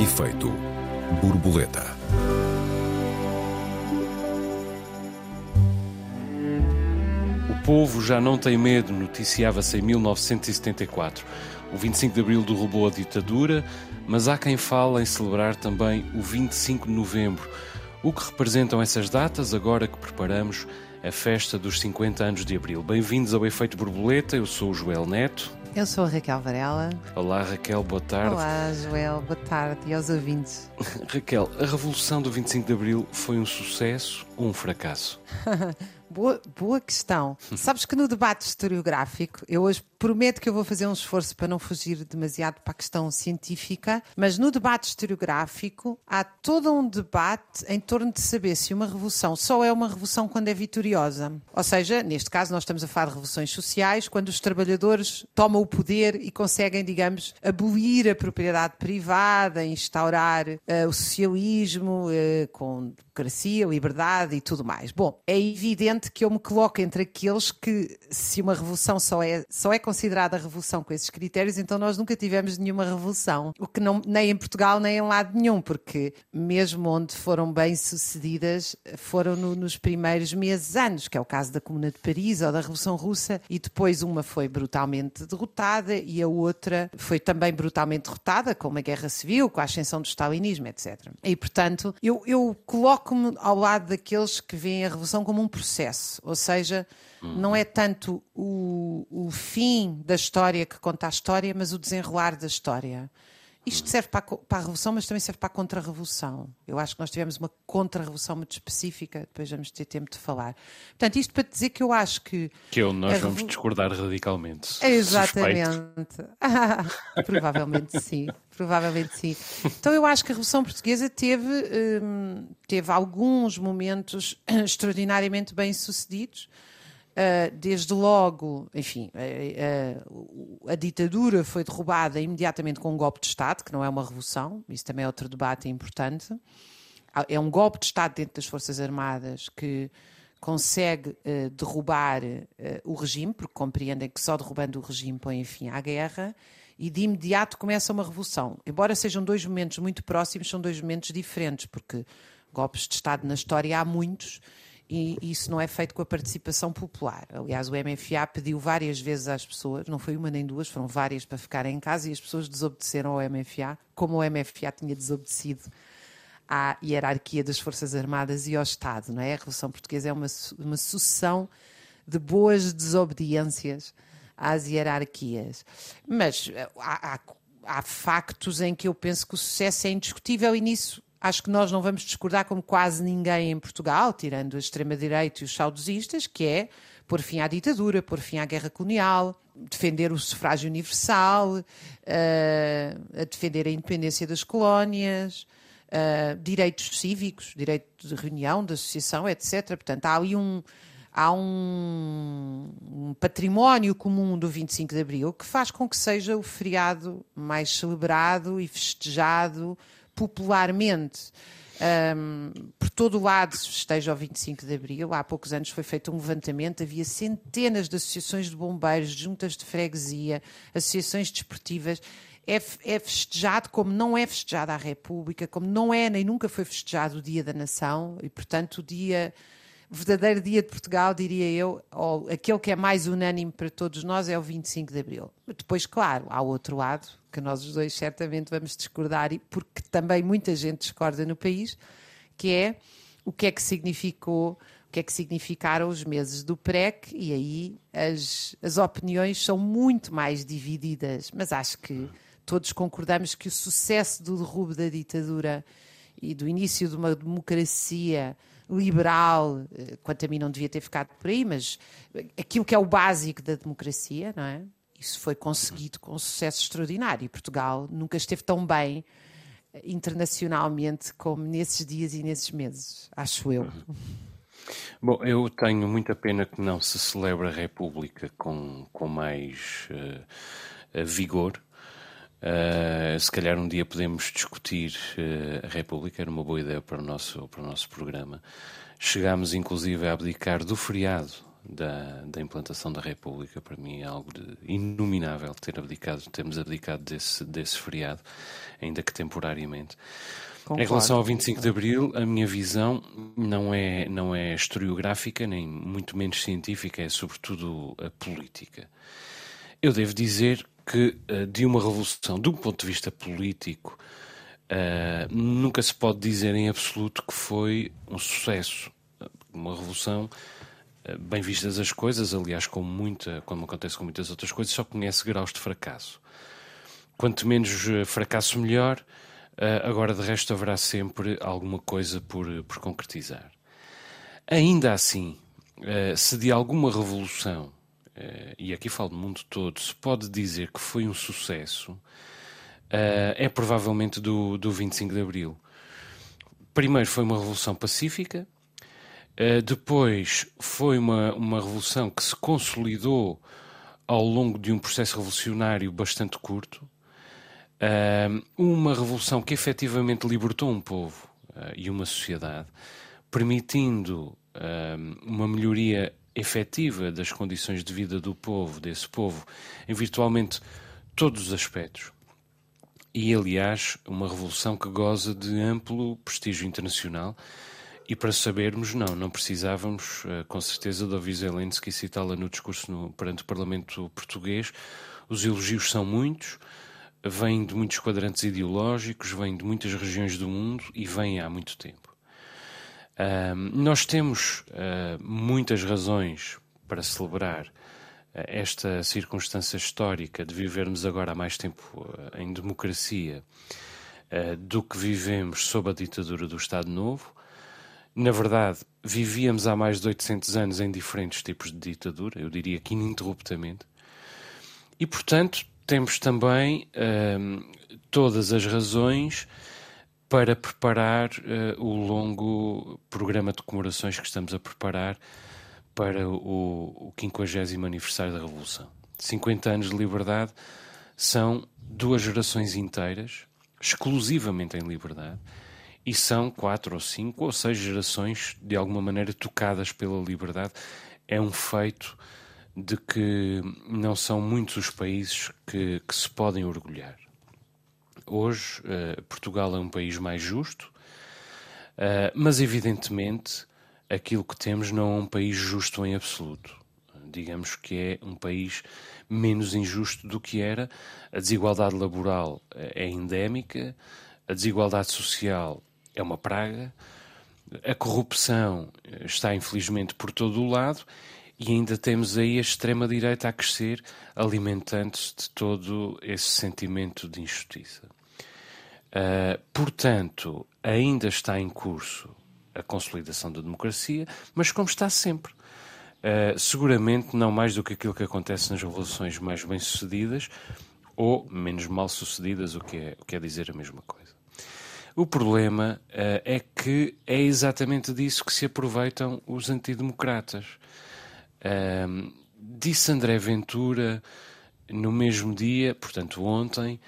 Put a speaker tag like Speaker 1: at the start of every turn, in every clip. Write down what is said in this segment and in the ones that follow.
Speaker 1: Efeito borboleta.
Speaker 2: O povo já não tem medo, noticiava-se em 1974. O 25 de Abril derrubou a ditadura, mas há quem fale em celebrar também o 25 de Novembro. O que representam essas datas agora que preparamos a festa dos 50 anos de Abril? Bem-vindos ao Efeito Borboleta, eu sou o Joel Neto.
Speaker 3: Eu sou a Raquel Varela.
Speaker 2: Olá Raquel, boa tarde.
Speaker 3: Olá Joel, boa tarde e aos ouvintes.
Speaker 2: Raquel, a Revolução do 25 de Abril foi um sucesso ou um fracasso?
Speaker 3: Boa, boa questão. Sabes que no debate historiográfico, eu hoje prometo que eu vou fazer um esforço para não fugir demasiado para a questão científica, mas no debate historiográfico há todo um debate em torno de saber se uma revolução só é uma revolução quando é vitoriosa. Ou seja, neste caso, nós estamos a falar de revoluções sociais, quando os trabalhadores tomam o poder e conseguem, digamos, abolir a propriedade privada, instaurar uh, o socialismo uh, com democracia, liberdade e tudo mais. Bom, é evidente que eu me coloco entre aqueles que, se uma revolução só é, só é considerada revolução com esses critérios, então nós nunca tivemos nenhuma revolução. O que não, nem em Portugal, nem em lado nenhum, porque mesmo onde foram bem sucedidas, foram no, nos primeiros meses, anos, que é o caso da Comuna de Paris ou da Revolução Russa, e depois uma foi brutalmente derrotada e a outra foi também brutalmente derrotada, com uma guerra civil, com a ascensão do stalinismo, etc. E, portanto, eu, eu coloco coloco-me ao lado daqueles que veem a revolução como um processo, ou seja, não é tanto o, o fim da história que conta a história, mas o desenrolar da história. Isto serve para a, para a, Revolução, mas também serve para a Contra-Revolução. Eu acho que nós tivemos uma Contra-Revolução muito específica, depois vamos ter tempo de falar. Portanto, isto para dizer que eu acho que.
Speaker 2: Que eu, nós vamos discordar radicalmente.
Speaker 3: Exatamente. provavelmente sim. Provavelmente sim. Então eu acho que a Revolução Portuguesa teve, hum, teve alguns momentos extraordinariamente bem-sucedidos. Uh, desde logo, enfim, uh, uh, a ditadura foi derrubada imediatamente com um golpe de Estado, que não é uma revolução, isso também é outro debate importante. É um golpe de Estado dentro das Forças Armadas que consegue derrubar o regime, porque compreendem que só derrubando o regime põe fim à guerra, e de imediato começa uma revolução. Embora sejam dois momentos muito próximos, são dois momentos diferentes, porque golpes de Estado na história há muitos e isso não é feito com a participação popular. Aliás, o MFA pediu várias vezes às pessoas, não foi uma nem duas, foram várias para ficarem em casa e as pessoas desobedeceram ao MFA, como o MFA tinha desobedecido à hierarquia das Forças Armadas e ao Estado. Não é? A Revolução Portuguesa é uma, uma sucessão de boas desobediências às hierarquias. Mas eh, há, há, há factos em que eu penso que o sucesso é indiscutível e nisso acho que nós não vamos discordar como quase ninguém em Portugal, tirando a extrema-direita e os saudosistas, que é pôr fim à ditadura, pôr fim à guerra colonial, defender o sufrágio universal, uh, a defender a independência das colónias, uh, direitos cívicos, direito de reunião, de associação, etc. Portanto, há ali um, há um, um, património comum do 25 de Abril que faz com que seja o feriado mais celebrado e festejado popularmente um, por todo o lado se festeja o 25 de Abril. Há poucos anos foi feito um levantamento, havia centenas de associações de bombeiros, juntas de freguesia, associações desportivas. É, é festejado como não é festejado a República, como não é nem nunca foi festejado o Dia da Nação, e portanto o dia verdadeiro dia de Portugal, diria eu, ou aquele que é mais unânime para todos nós, é o 25 de Abril. Depois, claro, há outro lado, que nós os dois certamente vamos discordar, porque também muita gente discorda no país, que é o que é que significou o que é que significaram os meses do PREC, e aí as, as opiniões são muito mais divididas, mas acho que todos concordamos que o sucesso do derrubo da ditadura e do início de uma democracia liberal, eh, quanto a mim não devia ter ficado por aí, mas aquilo que é o básico da democracia, não é? Isso foi conseguido com um sucesso extraordinário. E Portugal nunca esteve tão bem eh, internacionalmente como nesses dias e nesses meses, acho eu.
Speaker 2: Bom, eu tenho muita pena que não se celebre a República com, com mais uh, vigor. Uh, se calhar um dia podemos discutir uh, a República, era uma boa ideia para o nosso, para o nosso programa. Chegámos inclusive a abdicar do feriado da, da implantação da República. Para mim é algo inominável ter abdicado, termos abdicado desse, desse feriado, ainda que temporariamente. Concordo. Em relação ao 25 de Abril, a minha visão não é, não é historiográfica, nem muito menos científica, é sobretudo a política. Eu devo dizer que eh, de uma revolução, de um ponto de vista político, uh, nunca se pode dizer em absoluto que foi um sucesso. Uma revolução, uh, bem vistas as coisas, aliás, com muita, como acontece com muitas outras coisas, só conhece graus de fracasso. Quanto menos fracasso, melhor. Uh, agora, de resto, haverá sempre alguma coisa por, por concretizar. Ainda assim, se de alguma revolução, e aqui falo do mundo todo, se pode dizer que foi um sucesso, é provavelmente do, do 25 de Abril. Primeiro foi uma revolução pacífica, depois foi uma, uma revolução que se consolidou ao longo de um processo revolucionário bastante curto, uma revolução que efetivamente libertou um povo e uma sociedade, permitindo uma melhoria efetiva das condições de vida do povo, desse povo, em virtualmente todos os aspectos. E, aliás, uma revolução que goza de amplo prestígio internacional. E para sabermos, não, não precisávamos, uh, com certeza, de ouvir Zelensky citá-la no discurso no, perante o Parlamento português. Os elogios são muitos, vem de muitos quadrantes ideológicos, vem de muitas regiões do mundo e vem há muito tempo. Uh, nós temos uh, muitas razões para celebrar uh, esta circunstância histórica de vivermos agora há mais tempo em democracia do que vivemos sob a ditadura do Estado Novo. Na verdade, vivíamos há mais de 800 anos em diferentes tipos de ditadura, eu diria que ininterruptamente. E, portanto, temos também uh, todas as razões para preparar uh, o longo programa de comemorações que estamos a preparar para o, o 50 aniversário da Revolução. 50 anos de liberdade são duas gerações inteiras, exclusivamente em liberdade, e são quatro ou cinco ou seis gerações de alguma maneira tocadas pela liberdade. É um feito de que não são muitos os países que, que se podem orgulhar. Hoje, uh, Portugal é um país mais justo, uh, mas evidentemente aquilo que temos não é um país justo em absoluto. Digamos que é um país menos injusto do que era. A desigualdade laboral eh, é endémica, a desigualdade social é uma praga, a corrupção está infelizmente por todo o lado e ainda temos aí a extrema-direita a crescer, alimentando-se de todo esse sentimento de injustiça. Uh, portanto, ainda está em curso a consolidação da democracia, mas como está sempre. Uh, seguramente não mais do que aquilo que acontece nas revoluções mais bem-sucedidas ou menos mal-sucedidas, o, que é, o que é dizer a mesma coisa. O problema uh, é que é exatamente disso que se aproveitam os antidemocratas. Um, disse André Ventura no mesmo dia, portanto ontem,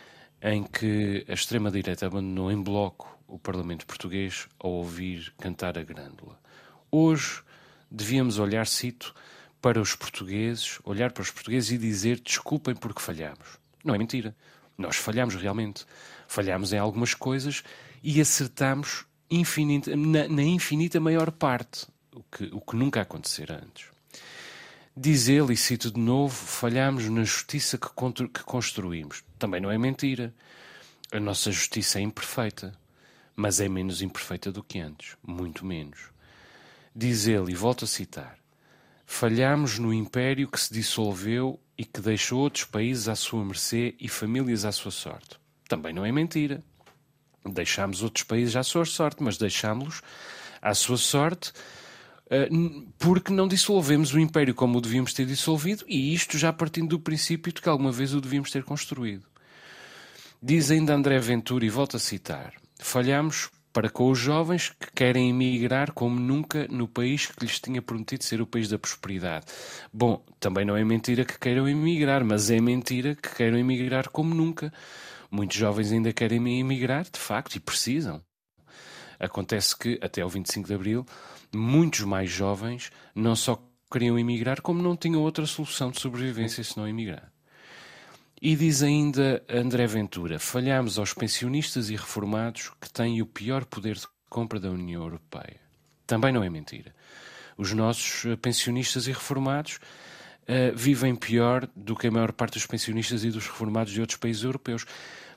Speaker 2: em que a extrema-direita abandonou em bloco o Parlamento Português ao ouvir cantar a grândola. Hoje devíamos olhar, cito, para os portugueses, olhar para os portugueses e dizer desculpem porque falhamos. Não é mentira. Nós falhamos realmente. Falhamos em algumas coisas e acertamos infinita, na, na infinita maior parte, o que, o que nunca acontecera antes. Diz ele, e cito de novo, falhamos na justiça que, que construímos. Também não é mentira. A nossa justiça é imperfeita, mas é menos imperfeita do que antes, muito menos. Diz ele, e volto a citar: Falhamos no império que se dissolveu e que deixou outros países à sua mercê e famílias à sua sorte. Também não é mentira. Deixámos outros países à sua sorte, mas deixámos-los à sua sorte eh, porque não dissolvemos o Império como o devíamos ter dissolvido, e isto já partindo do princípio de que alguma vez o devíamos ter construído. Diz ainda André Ventura, e volto a citar: falhamos para com os jovens que querem emigrar como nunca no país que lhes tinha prometido ser o país da prosperidade. Bom, também não é mentira que queiram emigrar, mas é mentira que queiram emigrar como nunca. Muitos jovens ainda querem emigrar, de facto, e precisam. Acontece que, até o 25 de Abril, muitos mais jovens não só queriam emigrar, como não tinham outra solução de sobrevivência senão emigrar. E diz ainda André Ventura: falhamos aos pensionistas e reformados que têm o pior poder de compra da União Europeia. Também não é mentira. Os nossos pensionistas e reformados uh, vivem pior do que a maior parte dos pensionistas e dos reformados de outros países europeus.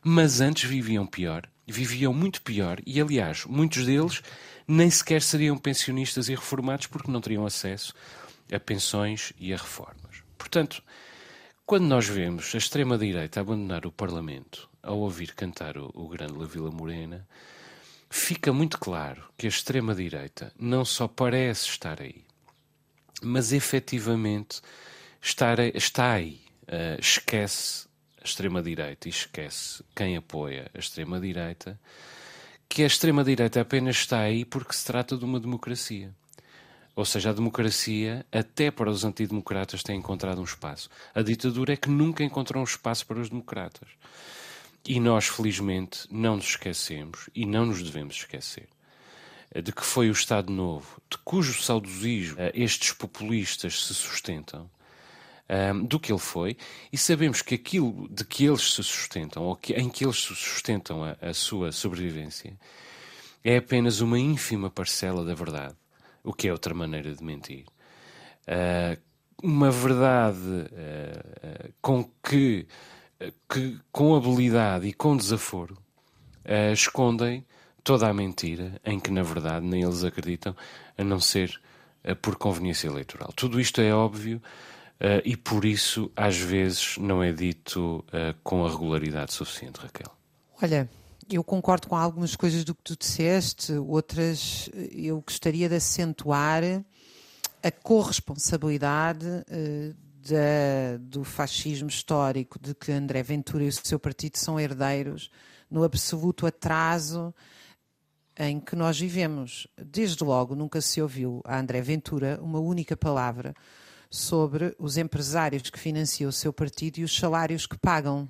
Speaker 2: Mas antes viviam pior, viviam muito pior, e aliás, muitos deles nem sequer seriam pensionistas e reformados porque não teriam acesso a pensões e a reformas. Portanto, quando nós vemos a extrema-direita abandonar o Parlamento ao ouvir cantar o, o grande La Vila Morena, fica muito claro que a extrema-direita não só parece estar aí, mas efetivamente estar, está aí. Uh, esquece a extrema-direita e esquece quem apoia a extrema-direita, que a extrema-direita apenas está aí porque se trata de uma democracia. Ou seja, a democracia, até para os antidemocratas, tem encontrado um espaço. A ditadura é que nunca encontrou um espaço para os democratas. E nós, felizmente, não nos esquecemos e não nos devemos esquecer de que foi o Estado Novo, de cujo saudosismo eh, estes populistas se sustentam, ehm, do que ele foi, e sabemos que aquilo de que eles se sustentam, ou que, em que eles se sustentam a sua sobrevivência, é apenas uma ínfima parcela da verdade o que é outra maneira de mentir. Uh, uma verdade uh, com que, que, com habilidade e com desaforo, escondem toda a mentira em que, na verdade, nem eles acreditam, a não ser por conveniência eleitoral. Tudo isto é óbvio e, por isso, às vezes, não é dito com a regularidade suficiente, Raquel.
Speaker 3: Olha, eu concordo com algumas coisas do que tu disseste, outras eu gostaria de acentuar a corresponsabilidade uh, da, do fascismo histórico, de que André Ventura e o seu partido são herdeiros, no absoluto atraso em que nós vivemos. Desde logo nunca se ouviu a André Ventura uma única palavra sobre os empresários que financiam o seu partido e os salários que pagam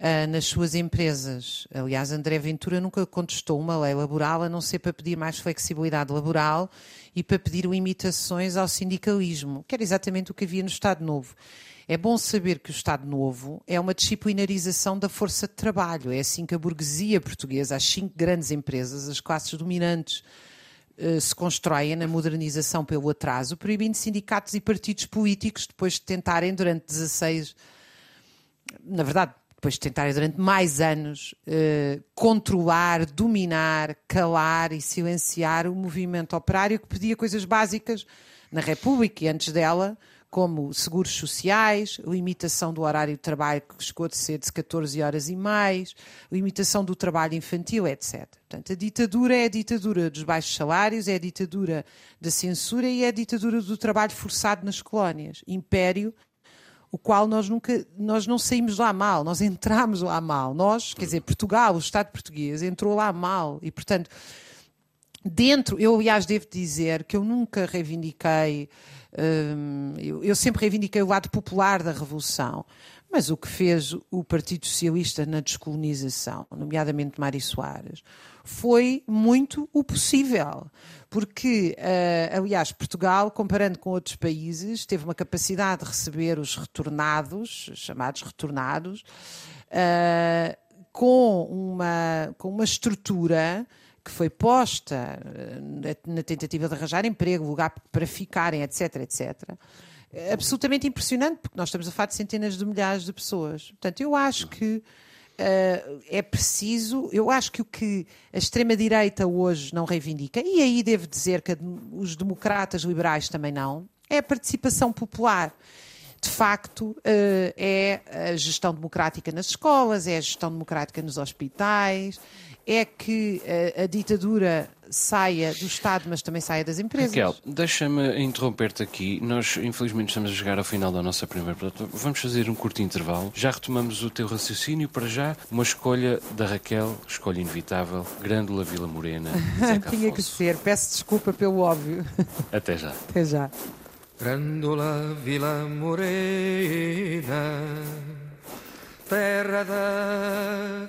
Speaker 3: uh, nas suas empresas. Aliás, André Ventura nunca contestou uma lei laboral a não ser para pedir mais flexibilidade laboral e para pedir limitações ao sindicalismo, que era exatamente o que havia no Estado Novo. É bom saber que o Estado Novo é uma disciplinarização da força de trabalho. É assim que a burguesia portuguesa, as cinco grandes empresas, as classes dominantes, uh, se constroem na modernização pelo atraso, proibindo sindicatos e partidos políticos depois de tentarem durante 16 na verdade, depois de tentarem durante mais anos uh, controlar, dominar, calar e silenciar o movimento operário que pedia coisas básicas na República e antes dela, como seguros sociais, limitação do horário de trabalho que chegou a ser de 14 horas e mais, limitação do trabalho infantil, etc. Portanto, a ditadura é a ditadura dos baixos salários, é a ditadura da censura e é a ditadura do trabalho forçado nas colónias. Império o qual nós nunca, nós não saímos lá mal, nós entramos lá mal. Nós, quer dizer, Portugal, o Estado português, entrou lá mal e, portanto, dentro, eu aliás devo dizer que eu nunca reivindiquei, hum, eu, eu sempre reivindiquei o lado popular da Revolução, mas o que fez o Partido Socialista na descolonização, nomeadamente Mário Soares, foi muito o possível. Porque, uh, aliás, Portugal, comparando com outros países, teve uma capacidade de receber os retornados, chamados retornados, uh, com, uma, com uma estrutura que foi posta uh, na tentativa de arranjar emprego, lugar para ficarem, etc, etc absolutamente impressionante, porque nós estamos a falar de centenas de milhares de pessoas. Portanto, eu acho que uh, é preciso, eu acho que o que a extrema-direita hoje não reivindica, e aí devo dizer que os democratas liberais também não, é a participação popular de facto, uh, é a gestão democrática nas escolas, é a gestão democrática nos hospitais, é que a, a ditadura saia do Estado, mas também saia das empresas.
Speaker 2: Raquel, deixa-me interromper-te aqui. Nós, infelizmente, estamos a chegar ao final da nossa primeira plataforma. Vamos fazer um curto intervalo. Já retomamos o teu raciocínio. Para já, uma escolha da Raquel, escolha inevitável, Grândola Vila Morena.
Speaker 3: Tinha que ser. Peço desculpa pelo óbvio.
Speaker 2: Até já.
Speaker 3: Até já.
Speaker 4: Grândola Vila Morena, terra da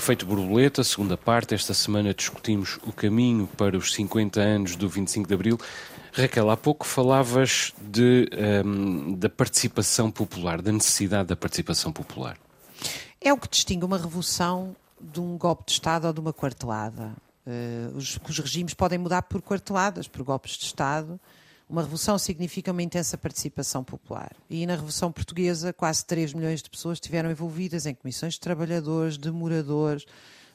Speaker 2: Efeito borboleta, segunda parte. Esta semana discutimos o caminho para os 50 anos do 25 de Abril. Raquel, há pouco falavas de, hum, da participação popular, da necessidade da participação popular.
Speaker 3: É o que distingue uma revolução de um golpe de Estado ou de uma quartelada. Eh, os, os regimes podem mudar por quarteladas, por golpes de Estado. Uma revolução significa uma intensa participação popular. E na Revolução Portuguesa, quase 3 milhões de pessoas estiveram envolvidas em comissões de trabalhadores, de moradores,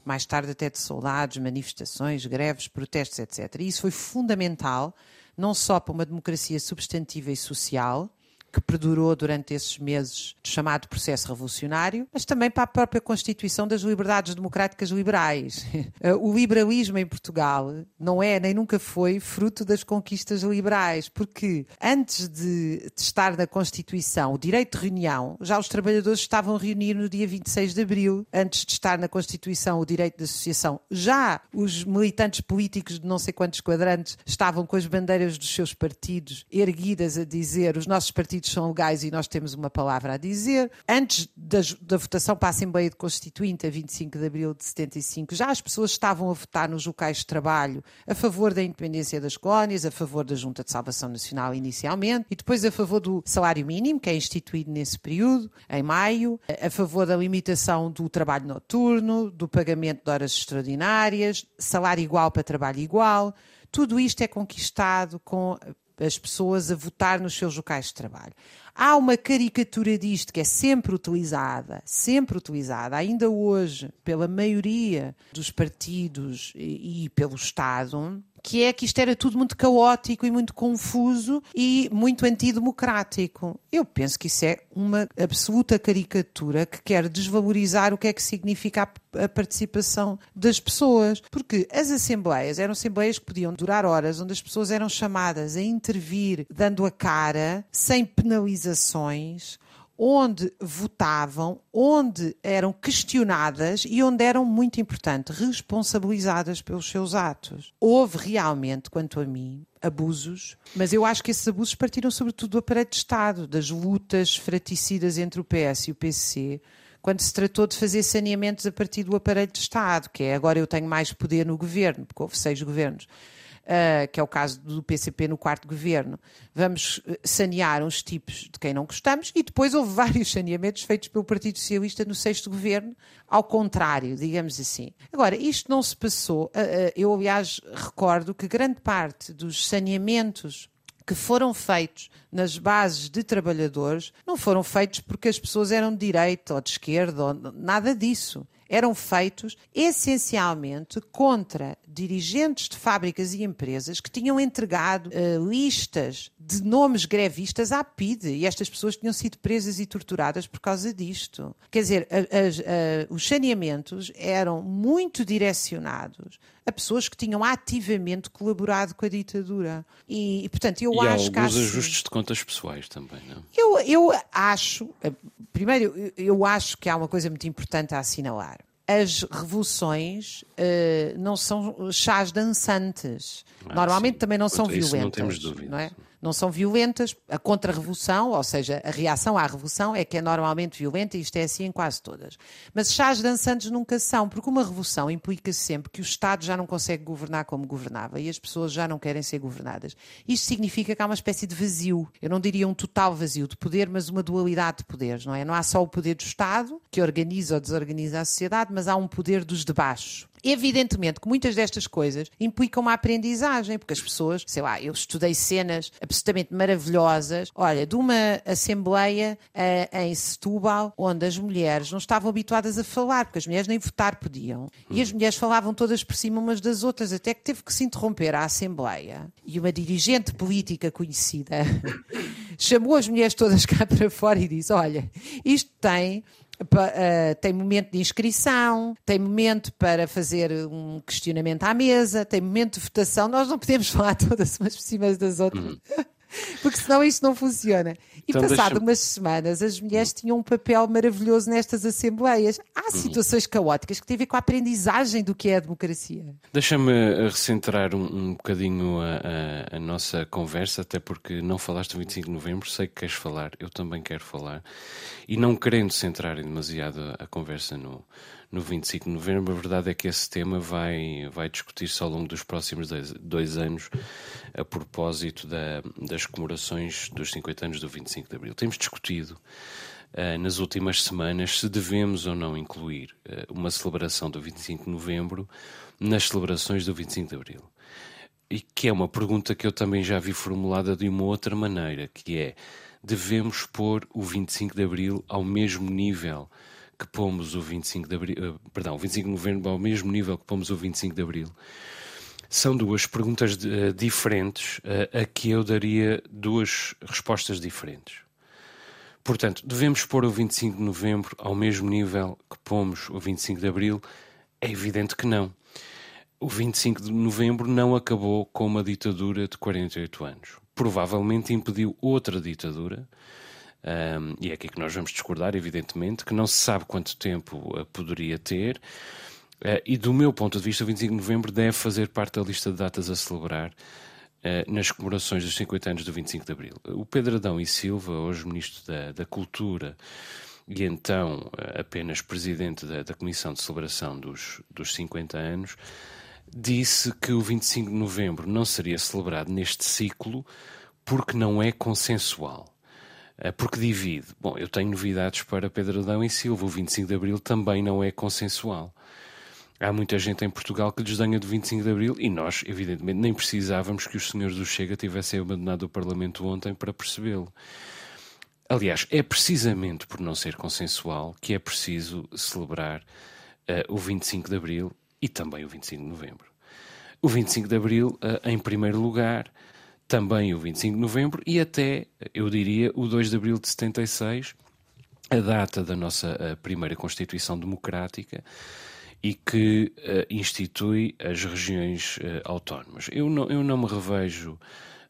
Speaker 3: mais tarde até de soldados, manifestações, greves, protestos, etc. E isso foi fundamental, não só para uma democracia substantiva e social, que perdurou durante esses meses do chamado processo revolucionário, mas também para a própria constituição das liberdades democráticas liberais. O liberalismo em Portugal não é nem nunca foi fruto das conquistas liberais, porque antes de, de estar na Constituição o direito de reunião, já os trabalhadores estavam a reunir no dia 26 de abril, antes de estar na Constituição o direito de associação, já os militantes políticos de não sei quantos quadrantes estavam com as bandeiras dos seus partidos erguidas a dizer os nossos partidos são legais e nós temos uma palavra a dizer. Antes da, da votação para a Assembleia de Constituinte, a 25 de abril de 75, já as pessoas estavam a votar nos locais de trabalho a favor da independência das colónias, a favor da Junta de Salvação Nacional inicialmente, e depois a favor do salário mínimo, que é instituído nesse período, em maio, a favor da limitação do trabalho noturno, do pagamento de horas extraordinárias, salário igual para trabalho igual. Tudo isto é conquistado com as pessoas a votar nos seus locais de trabalho. Há uma caricatura disto que é sempre utilizada, sempre utilizada, ainda hoje, pela maioria dos partidos e, e pelo Estado, que é que isto era tudo muito caótico e muito confuso e muito antidemocrático. Eu penso que isso é uma absoluta caricatura que quer desvalorizar o que é que significa a, participação das pessoas. Porque as assembleias eram assembleias que podiam durar horas, onde as pessoas eram chamadas a intervir dando a cara, sem penalizações, onde votavam, onde eram questionadas e onde eram, muito importante, responsabilizadas pelos seus atos. Houve realmente, quanto a mim, abusos, mas eu acho que esses abusos partiram sobretudo do aparelho de Estado, das lutas fraticidas entre o PS e o PCC, quando se tratou de fazer saneamentos a partir do aparelho de Estado, que é agora eu tenho mais poder no governo, porque houve seis governos uh, que é o caso do PCP no quarto governo, vamos eh, sanear uns tipos de quem não gostamos, e depois houve vários saneamentos feitos pelo Partido Socialista no sexto governo, ao contrário, digamos assim. Agora, isto não se passou, uh, eu aliás recordo que grande parte dos saneamentos que foram feitos nas bases de trabalhadores não foram feitos porque as pessoas eram de direita ou de esquerda, ou nada disso eram feitos essencialmente contra dirigentes de fábricas e empresas que tinham entregado uh, listas de nomes grevistas à PIDE e estas pessoas tinham sido presas e torturadas por causa disto. Quer dizer, a, a, a, os saneamentos eram muito direcionados a pessoas que tinham ativamente colaborado com a ditadura. E, portanto, eu
Speaker 2: e
Speaker 3: acho que.
Speaker 2: E alguns ajustes de contas pessoais também, não?
Speaker 3: Eu, eu acho. Eh, primeiro, eu acho que há uma coisa muito importante a assinalar as revoluções uh, não são chás dançantes. Ah, Normalmente sim. também não são violentas. Não temos dúvida. Não é? Não são violentas. A contra-revolução, ou seja, a reação à revolução, é que é normalmente violenta e isto é assim em quase todas. Mas chás dançantes nunca são, porque uma revolução implica sempre que o Estado já não consegue governar como governava e as pessoas já não querem ser governadas. Isto significa que há uma espécie de vazio. Eu não diria um total vazio de poder, mas uma dualidade de poderes, não é? Não há só o poder do Estado, que organiza ou desorganiza a sociedade, mas há um poder dos de baixo. Evidentemente que muitas destas coisas implicam uma aprendizagem, porque as pessoas, sei lá, eu estudei cenas absolutamente maravilhosas, olha, de uma assembleia uh, em Setúbal, onde as mulheres não estavam habituadas a falar, porque as mulheres nem votar podiam. E as mulheres falavam todas por cima umas das outras, até que teve que se interromper a assembleia. E uma dirigente política conhecida chamou as mulheres todas cá para fora e disse: Olha, isto tem Uh, tem momento de inscrição, tem momento para fazer um questionamento à mesa, tem momento de votação. Nós não podemos falar todas umas por cima das outras. Uhum. Porque senão isto não funciona. E então, passado umas semanas, as mulheres tinham um papel maravilhoso nestas assembleias. Há uhum. situações caóticas que têm a ver com a aprendizagem do que é a democracia.
Speaker 2: Deixa-me eh, recentrar um, um bocadinho a, a, a, nossa conversa, até porque não falaste do 25 de novembro, sei que queres falar, eu também quero falar. E não querendo centrar demasiado a conversa no, no 25 de novembro. A verdade é que esse tema vai, vai discutir-se ao longo dos próximos dois, dois anos a propósito da, das comemorações dos 50 anos do 25 de abril. Temos discutido uh, nas últimas semanas se devemos ou não incluir uh, uma celebração do 25 de novembro nas celebrações do 25 de abril. E que é uma pergunta que eu também já vi formulada de uma outra maneira, que é devemos pôr o 25 de abril ao mesmo nível que pomos o 25 de abril, uh, perdão, o 25 de novembro ao mesmo nível que pomos o 25 de abril. São duas perguntas uh, diferentes uh, a que eu daria duas respostas diferentes. Portanto, devemos pôr o 25 de novembro ao mesmo nível que pomos o 25 de abril? É evidente que não. O 25 de novembro não acabou com uma ditadura de 48 anos. Provavelmente impediu outra ditadura, um, e é aqui que nós vamos discordar, evidentemente, que não se sabe quanto tempo uh, poderia ter. Uh, e do meu ponto de vista, o 25 de novembro deve fazer parte da lista de datas a celebrar uh, nas comemorações dos 50 anos do 25 de abril. O Pedro Adão e Silva, hoje Ministro da, da Cultura e então apenas Presidente da, da Comissão de Celebração dos, dos 50 anos, disse que o 25 de novembro não seria celebrado neste ciclo porque não é consensual. Eh, porque divide. Bom, eu tenho novidades para Pedro Adão e Silva. O 25 de Abril também não é consensual. Há muita gente em Portugal que desdenha do 25 de Abril e nós, evidentemente, nem precisávamos que os senhores do Chega tivessem abandonado o Parlamento ontem para percebê-lo. Aliás, é precisamente por não ser consensual que é preciso celebrar uh, o 25 de Abril e também o 25 de Novembro. O 25 de Abril, uh, em primeiro lugar, também o 25 de novembro e até, eu diria, o 2 de abril de 76, a data da nossa primeira Constituição Democrática e que uh, institui as regiões uh, autónomas. Eu não, eu não me revejo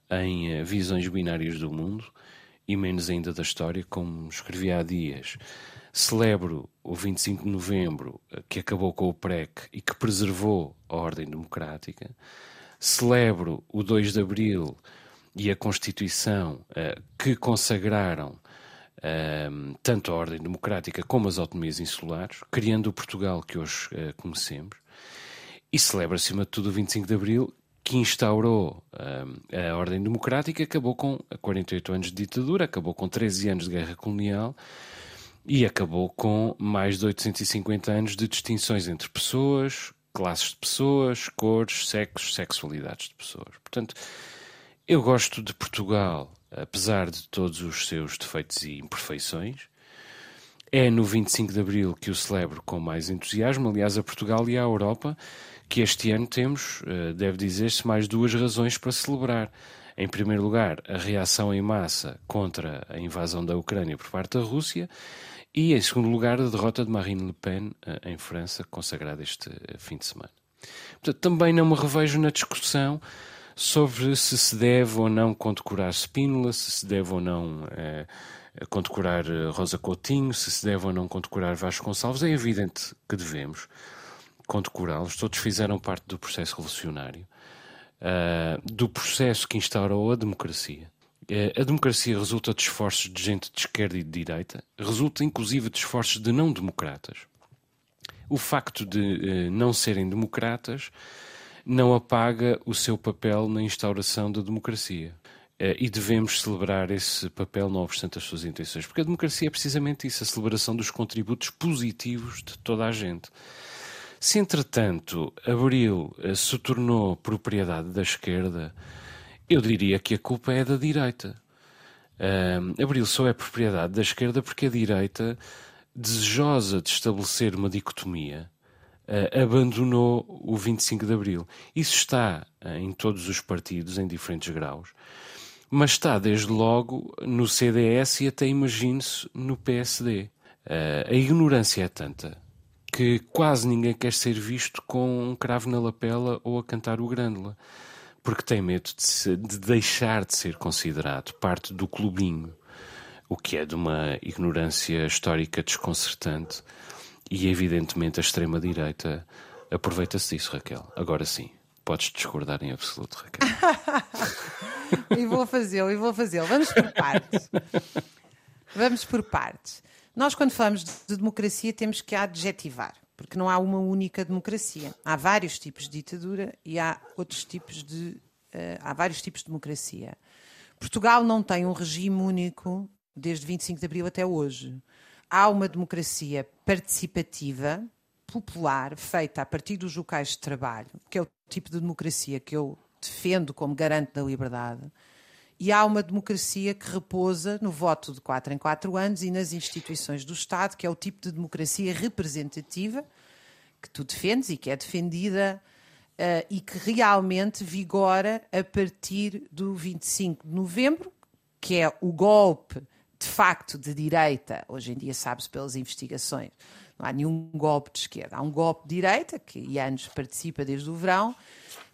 Speaker 2: em uh, visões binárias do mundo e menos ainda da história, como escrevi há dias. Celebro o 25 de novembro, que acabou com o PREC e que preservou a ordem democrática celebro o 2 de Abril e a Constituição uh, que consagraram uh, tanto a ordem democrática como as autonomias insulares, criando o Portugal que hoje uh, conhecemos, e celebra, acima de tudo, o 25 de Abril, que instaurou a ordem democrática, acabou com 48 anos de ditadura, acabou com 13 anos de guerra colonial e acabou com mais de 850 anos de distinções entre pessoas, classes de pessoas, cores, sexos, sexualidades de pessoas. Portanto, eu gosto de Portugal, apesar de todos os seus defeitos e imperfeições. É no 25 de Abril que o celebro com mais entusiasmo, aliás, a Portugal e à Europa, que este ano temos, eh, deve dizer-se, mais duas razões para celebrar. Em primeiro lugar, a reação em massa contra a invasão da Ucrânia por parte da Rússia e, em segundo lugar, a derrota de Marine Le Pen eh, em França, consagrada este eh, fim de semana. Portanto, também não me revejo na discussão sobre se se deve ou não condecorar Spínola, se se deve ou não eh, condecorar Rosa Coutinho, se se deve ou não condecorar Vasco Gonçalves. É evidente que devemos condecorá-los. Todos fizeram parte do processo revolucionário, uh, do processo que instaurou a democracia. Eh, a democracia resulta de esforços de gente de esquerda e de direita, resulta inclusive de esforços de não-democratas. O facto de uh, não serem democratas não apaga o seu papel na instauração da democracia. Uh, e devemos celebrar esse papel, não obstante as suas intenções. Porque a democracia é precisamente isso, a celebração dos contributos positivos de toda a gente. Se, entretanto, Abril se tornou propriedade da esquerda, eu diria que a culpa é da direita. Uh, Abril só é propriedade da esquerda porque a direita, desejosa de estabelecer uma dicotomia, uh, abandonou o 25 de Abril. Isso está uh, em todos os partidos, em diferentes graus, mas está desde logo no CDS e até imagine-se no PSD. Uh, a ignorância é tanta que quase ninguém quer ser visto com um cravo na lapela ou a cantar o grândola, porque tem medo de, se, de deixar de ser considerado parte do clubinho, o que é de uma ignorância histórica desconcertante. E evidentemente a extrema-direita aproveita-se disso, Raquel. Agora sim, podes discordar em absoluto, Raquel.
Speaker 3: e vou fazê-lo, e vou fazê-lo. Vamos por partes. Vamos por partes. Nós, quando falamos de democracia, temos que adjetivar, porque não há uma única democracia. Há vários tipos de ditadura e há outros tipos de. Uh, há vários tipos de democracia. Portugal não tem um regime único desde 25 de abril até hoje. Há uma democracia participativa, popular, feita a partir dos locais de trabalho, que é o tipo de democracia que eu defendo como garante da liberdade e há uma democracia que repousa no voto de quatro em quatro anos e nas instituições do Estado, que é o tipo de democracia representativa que tu defendes e que é defendida uh, e que realmente vigora a partir do 25 de novembro, que é o golpe de facto de direita, hoje em dia sabe-se pelas investigações, não há nenhum golpe de esquerda, há um golpe de direita, que anos participa desde o verão,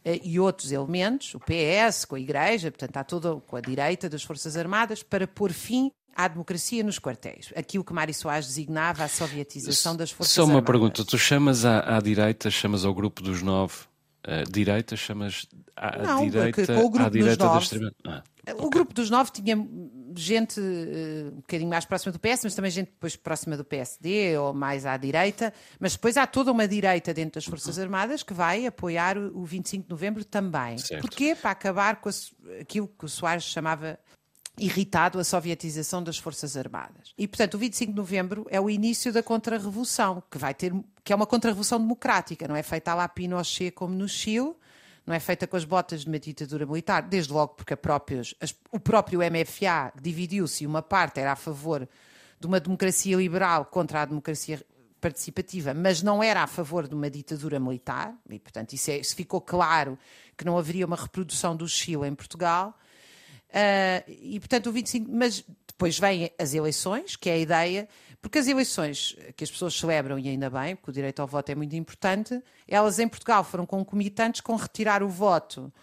Speaker 3: e outros elementos, o PS, com a Igreja, portanto, está toda com a direita das Forças Armadas, para pôr fim à democracia nos quartéis. Aquilo que Mário Soares designava a sovietização das Forças
Speaker 2: Armadas.
Speaker 3: Só
Speaker 2: uma
Speaker 3: Armadas.
Speaker 2: pergunta, tu chamas à, à direita, chamas ao grupo dos nove, uh, direita, chamas à,
Speaker 3: Não,
Speaker 2: direita,
Speaker 3: com o grupo
Speaker 2: à direita
Speaker 3: dos nove.
Speaker 2: Ah,
Speaker 3: o
Speaker 2: okay.
Speaker 3: grupo dos nove tinha gente uh, um bocadinho mais próxima do PS, mas também gente depois próxima do PSD ou mais à direita. Mas depois há toda uma direita dentro das Forças Armadas que vai apoiar o, o 25 de novembro também.
Speaker 2: Certo.
Speaker 3: Porquê? Para acabar com aquilo que o Soares chamava irritado a sovietização das Forças Armadas. E, portanto, o 25 de novembro é o início da contra-revolução, que vai ter, que é uma contra-revolução democrática, não é feita lá Pinochet como no Chile, não é feita com as botas de uma ditadura militar, desde logo porque próprios, as, o próprio MFA dividiu-se e uma parte era a favor de uma democracia liberal contra a democracia participativa, mas não era a favor de uma ditadura militar, e portanto isso, é, isso ficou claro que não haveria uma reprodução do Chile em Portugal. Uh, e portanto o 25, mas depois vêm as eleições, que é a ideia, porque as eleições que as pessoas celebram, e ainda bem, porque o direito ao voto é muito importante, elas em Portugal foram concomitantes com retirar o voto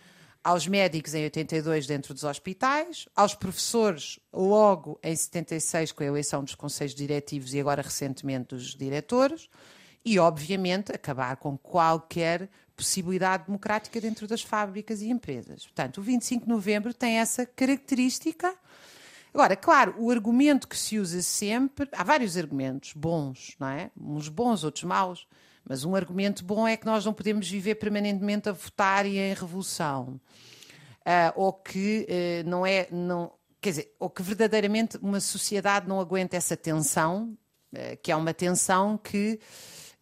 Speaker 3: aos médicos em 82 dentro dos hospitais, aos professores logo em 76 com a eleição dos conselhos diretivos e agora recentemente dos diretores, e obviamente acabar com qualquer possibilidade democrática dentro das fábricas e empresas. Portanto, o 25 de novembro tem essa característica. Agora, claro, o argumento que se usa sempre, há vários argumentos bons, não é? Uns bons, outros maus, mas um argumento bom é que nós não podemos viver permanentemente a votar e em revolução. Uh, ou que uh, não é, não, quer dizer, ou que verdadeiramente uma sociedade não aguenta essa tensão, uh, que é uma tensão que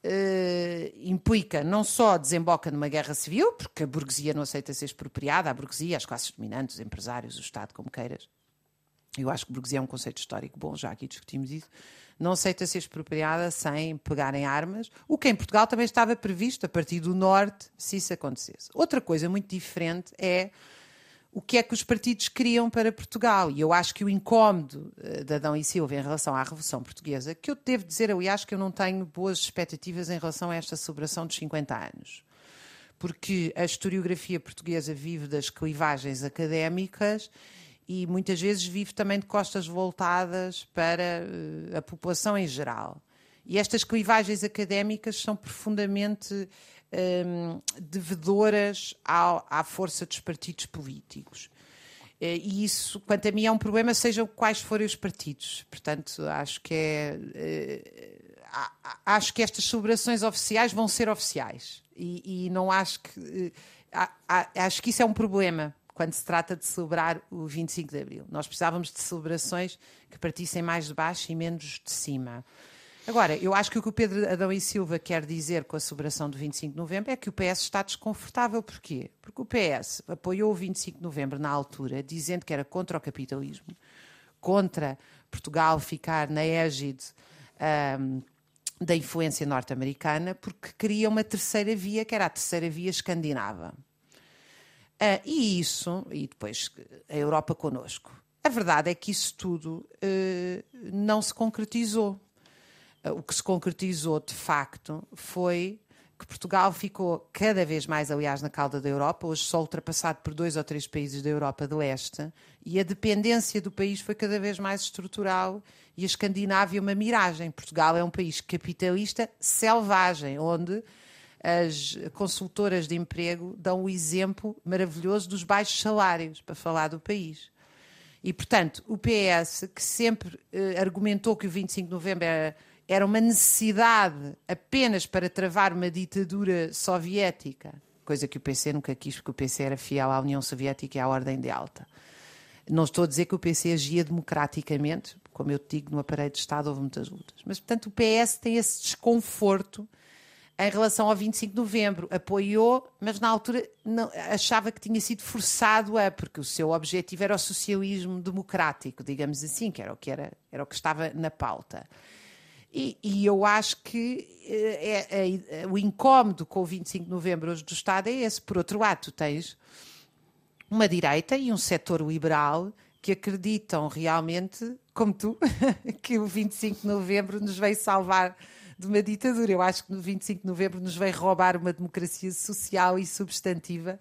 Speaker 3: Uh, implica não só desemboca numa guerra civil, porque a burguesia não aceita ser expropriada, a burguesia, as classes dominantes, os empresários, o Estado, como queiras. Eu acho que burguesia é um conceito histórico bom, já aqui discutimos isso. Não aceita ser expropriada sem pegarem armas, o que em Portugal também estava previsto a partir do Norte, se isso acontecesse. Outra coisa muito diferente é o que é que os partidos queriam para Portugal. E eu acho que o incómodo de Adão e Silva em relação à Revolução Portuguesa, que eu devo dizer, aliás, que eu não tenho boas expectativas em relação a esta celebração dos 50 anos. Porque a historiografia portuguesa vive das clivagens académicas e muitas vezes vive também de costas voltadas para a população em geral. E estas clivagens académicas são profundamente um, devedoras à, à, força dos partidos políticos. E isso, quanto a mim, é um problema, sejam quais forem os partidos. Portanto, acho que é. Uh, acho que estas celebrações oficiais vão ser oficiais. E, e não acho que. Acho que isso é um problema quando se trata de celebrar o 25 de Abril. Nós precisávamos de celebrações que partissem mais de baixo e menos de cima. Agora, eu acho que o que o Pedro Adão e Silva quer dizer com a celebração do 25 de novembro é que o PS está desconfortável. Porquê? Porque o PS apoiou o 25 de novembro na altura, dizendo que era contra o capitalismo, contra Portugal ficar na égide um, da influência norte-americana, porque queria uma terceira via, que era a terceira via escandinava. Uh, e isso, e depois a Europa connosco. A verdade é que isso tudo uh, não se concretizou. o que se concretizou de facto foi que Portugal ficou cada vez mais, aliás, na cauda da Europa, hoje só ultrapassado por dois ou três países da Europa de Leste, e a dependência do país foi cada vez mais estrutural e a Escandinávia uma miragem. Portugal é um país capitalista selvagem, onde as consultoras de emprego dão o exemplo maravilhoso dos baixos salários, para falar do país. E, portanto, o PS, que sempre eh, argumentou que o 25 de novembro era era uma necessidade apenas para travar uma ditadura soviética, coisa que o PC nunca quis, porque o PC era fiel à União Soviética e à Ordem de Alta. Não estou a dizer que o PC agia democraticamente, como eu te digo, no aparelho de Estado houve muitas lutas. Mas, portanto, o PS tem esse desconforto em relação ao 25 de novembro. Apoiou, mas na altura não, achava que tinha sido forçado a, porque o seu objetivo era o socialismo democrático, digamos assim, que era o que, era, era o que estava na pauta. E, e, eu acho que é, é, é, o incómodo com o 25 de novembro hoje do Estado é esse. Por outro lado, tu tens uma direita e um setor liberal que acreditam realmente, como tu, que o 25 de novembro nos veio salvar de uma ditadura. Eu acho que no 25 de novembro nos veio roubar uma democracia social e substantiva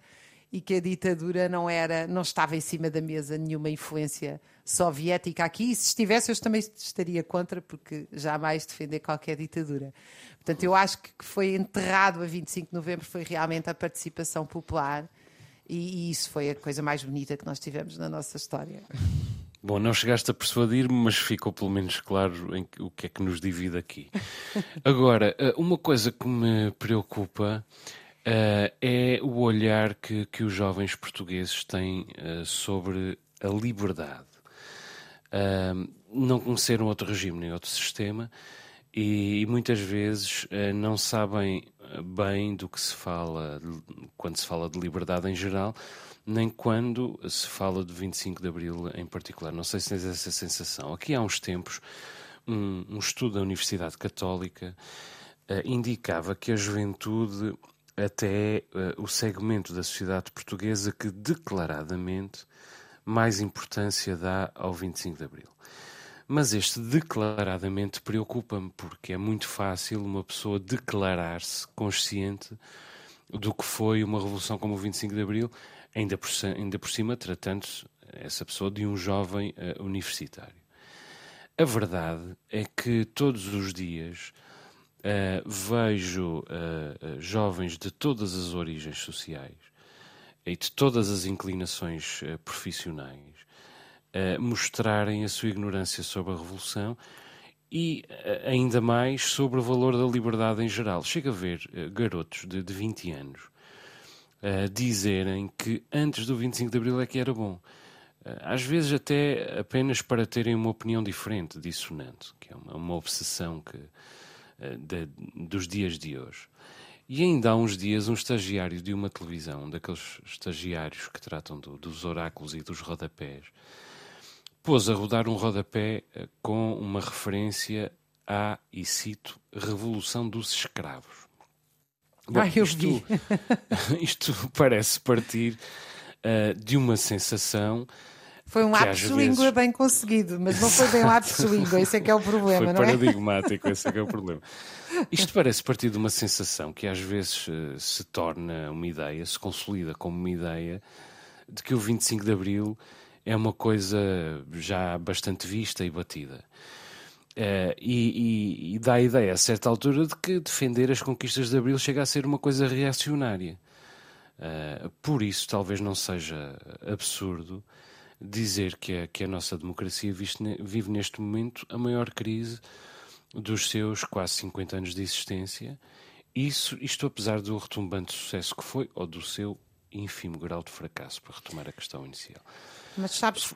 Speaker 3: e que a ditadura não era, não estava em cima da mesa nenhuma influência soviética aqui. E se estivesse, eu também estaria contra, porque jamais defender qualquer ditadura. Portanto, eu acho que foi enterrado a 25 de novembro foi realmente a participação popular e, e isso foi a coisa mais bonita que nós tivemos na nossa história.
Speaker 2: Bom, não chegaste a persuadir-me, mas ficou pelo menos claro em o que é que nos divide aqui. Agora, eh, uma coisa que me preocupa uh, é o olhar que, que os jovens portugueses têm uh, sobre a liberdade. Uh, não conheceram outro regime nem outro sistema e, e muitas vezes não sabem bem do que se fala quando se fala de liberdade em geral, nem quando se fala de 25 de Abril em particular. Não sei se tens essa sensação. Aqui há uns tempos, um, um estudo da Universidade Católica indicava que a juventude até uh, o segmento da sociedade portuguesa que declaradamente mais importância dá ao 25 de Abril. Mas este declaradamente preocupa-me, porque é muito fácil uma pessoa declarar-se consciente do que foi uma revolução como o 25 de Abril, ainda por, ainda por cima tratando-se essa pessoa de um jovem uh, universitário. A verdade é que todos os dias Uh, vejo uh, jovens de todas as origens sociais e de todas as inclinações profissionais mostrarem a sua ignorância sobre a Revolução e ainda mais sobre o valor da liberdade em geral. Chega a ver garotos de, de 20 anos dizerem que antes do 25 de Abril é que era bom. Às vezes até apenas para terem uma opinião diferente, dissonante, que é uma, uma obsessão que, eh, de, dos dias de hoje. E ainda há uns dias, um estagiário de uma televisão, daqueles estagiários que tratam do, dos oráculos e dos rodapés, pôs a rodar um rodapé eh, com uma referência à, e cito, Revolução dos Escravos.
Speaker 3: Bom, ah, isto,
Speaker 2: isto parece partir uh, de uma sensação
Speaker 3: foi um de língua bem conseguido, mas não foi bem um de língua, esse é que é o problema,
Speaker 2: foi
Speaker 3: não é?
Speaker 2: paradigmático, esse é que é o problema. Isto parece partir de uma sensação que às vezes uh, se torna uma ideia, se consolida como uma ideia, de que o 25 de Abril é uma coisa já bastante vista e batida. Uh, e, e, e, dá a ideia, a certa altura, de que defender as conquistas de Abril chega a ser uma coisa reacionária. Uh, por isso, talvez não seja absurdo dizer que a, que a nossa democracia vive neste momento a maior crise dos seus quase 50 anos de existência. Isso, isto apesar do retumbante sucesso que foi, ou do seu ínfimo grau de fracasso, para retomar a questão inicial.
Speaker 3: Mas sabes,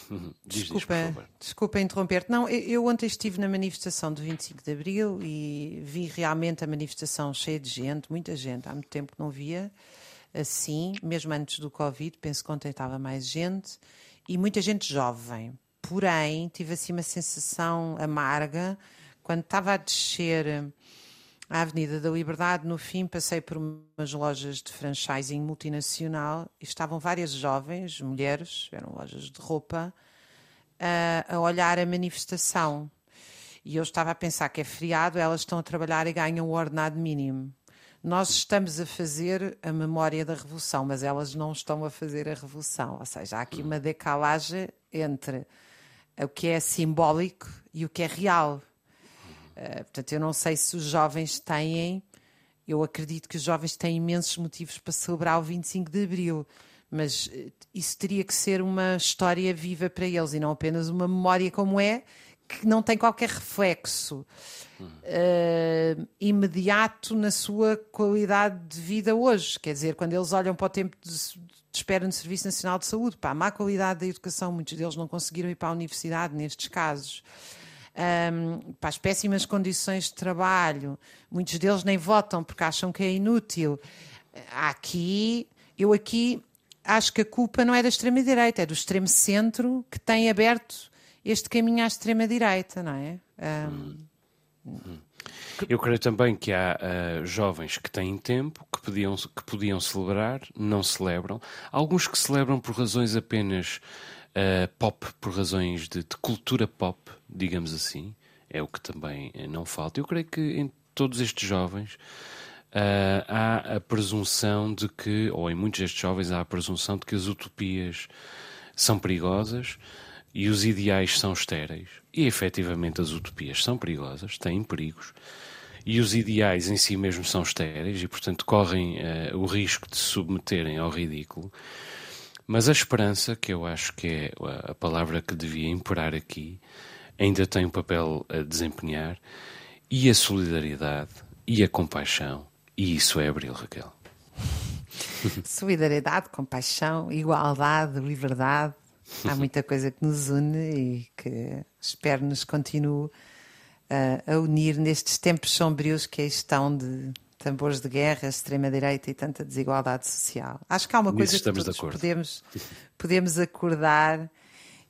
Speaker 2: diz,
Speaker 3: desculpa,
Speaker 2: diz,
Speaker 3: desculpa interromper-te. Não, eu, eu, ontem estive na manifestação do 25 de Abril e vi realmente a manifestação cheia de gente, muita gente, há muito tempo que não via assim, mesmo antes do Covid, penso que ontem estava mais gente e muita gente jovem. Porém, tive assim uma sensação amarga quando estava a descer a Avenida da Liberdade. No fim, passei por umas lojas de franchising multinacional e estavam várias jovens, mulheres, eram lojas de roupa, a, a olhar a manifestação. e eu estava a pensar que é feriado, elas estão a trabalhar e ganham o ordenado mínimo. Nós estamos a fazer a memória da Revolução, mas elas não estão a fazer a Revolução. Ou seja, há aqui uma decalagem entre o que é simbólico e o que é real. Uh, portanto, eu não sei se os jovens têm, eu acredito que os jovens têm imensos motivos para celebrar o 25 de Abril, mas uh, isso teria que ser uma história viva para eles e não apenas uma memória como é, que não tem qualquer reflexo uh, imediato na sua qualidade de vida hoje. Quer dizer, quando eles olham para o tempo de, de espera no Serviço Nacional de Saúde, para a má qualidade da educação, muitos deles não conseguiram ir para a universidade nestes casos. Um, para as péssimas condições de trabalho, muitos deles nem votam porque acham que é inútil. Aqui, eu aqui acho que a culpa não é da extrema-direita, é do extremo-centro que tem aberto este caminho à extrema-direita, não é? Um,
Speaker 2: eu creio também que há uh, jovens que têm tempo, que podiam, que podiam celebrar, não celebram. Alguns que celebram por razões apenas uh, pop, por razões de, de, cultura pop, digamos assim. É o que também eh, não falta. Eu creio que em todos estes jovens uh, há a presunção de que, ou em muitos destes jovens, há a presunção de que as utopias são perigosas e os ideais são estéreis. E efetivamente as utopias são perigosas, têm perigos, e os ideais em si mesmos são estéreis e, portanto, correm uh, o risco de se submeterem ao ridículo. Mas a esperança, que eu acho que é a palavra que devia imperar aqui, ainda tem um papel a desempenhar, e a solidariedade e a compaixão, e isso é Abril, Raquel.
Speaker 3: Solidariedade, compaixão, igualdade, liberdade, Há muita coisa que nos une e que espero nos continue a, a unir nestes tempos sombrios que estão de tambores de guerra, extrema-direita e tanta desigualdade social. Acho que há uma coisa que todos podemos, podemos acordar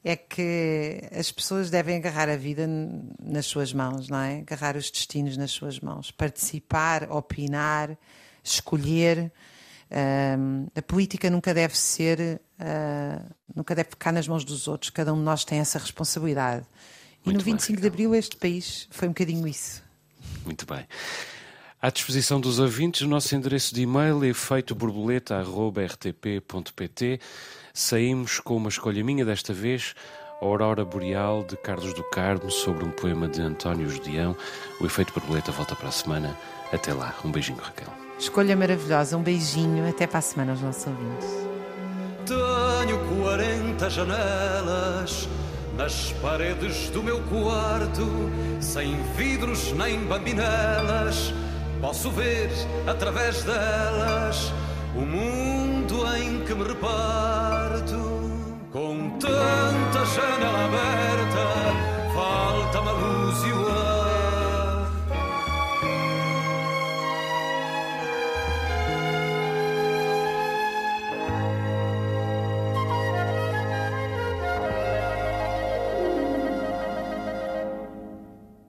Speaker 3: é que as pessoas devem agarrar a vida nas suas mãos, não é? Agarrar os destinos nas suas mãos, participar, opinar, escolher, Uh, a política nunca deve ser, uh, nunca deve ficar nas mãos dos outros, cada um de nós tem essa responsabilidade. E Muito no 25 bem, de Abril este país foi um bocadinho isso.
Speaker 2: Muito bem. À disposição dos ouvintes, o nosso endereço de e-mail é efeitoborboleta.rtp.pt. Saímos com uma escolha minha desta vez, a Aurora Boreal de Carlos do Carmo, sobre um poema de António Judião. O Efeito Borboleta volta para a semana. Até lá. Um beijinho, Raquel.
Speaker 3: Escolha maravilhosa. Um beijinho. Até para a semana aos nossos ouvintes.
Speaker 4: Tenho 40 janelas nas paredes do meu quarto, sem vidros nem bambinelas. Posso ver através delas o mundo em que me reparto. Com tanta janela aberta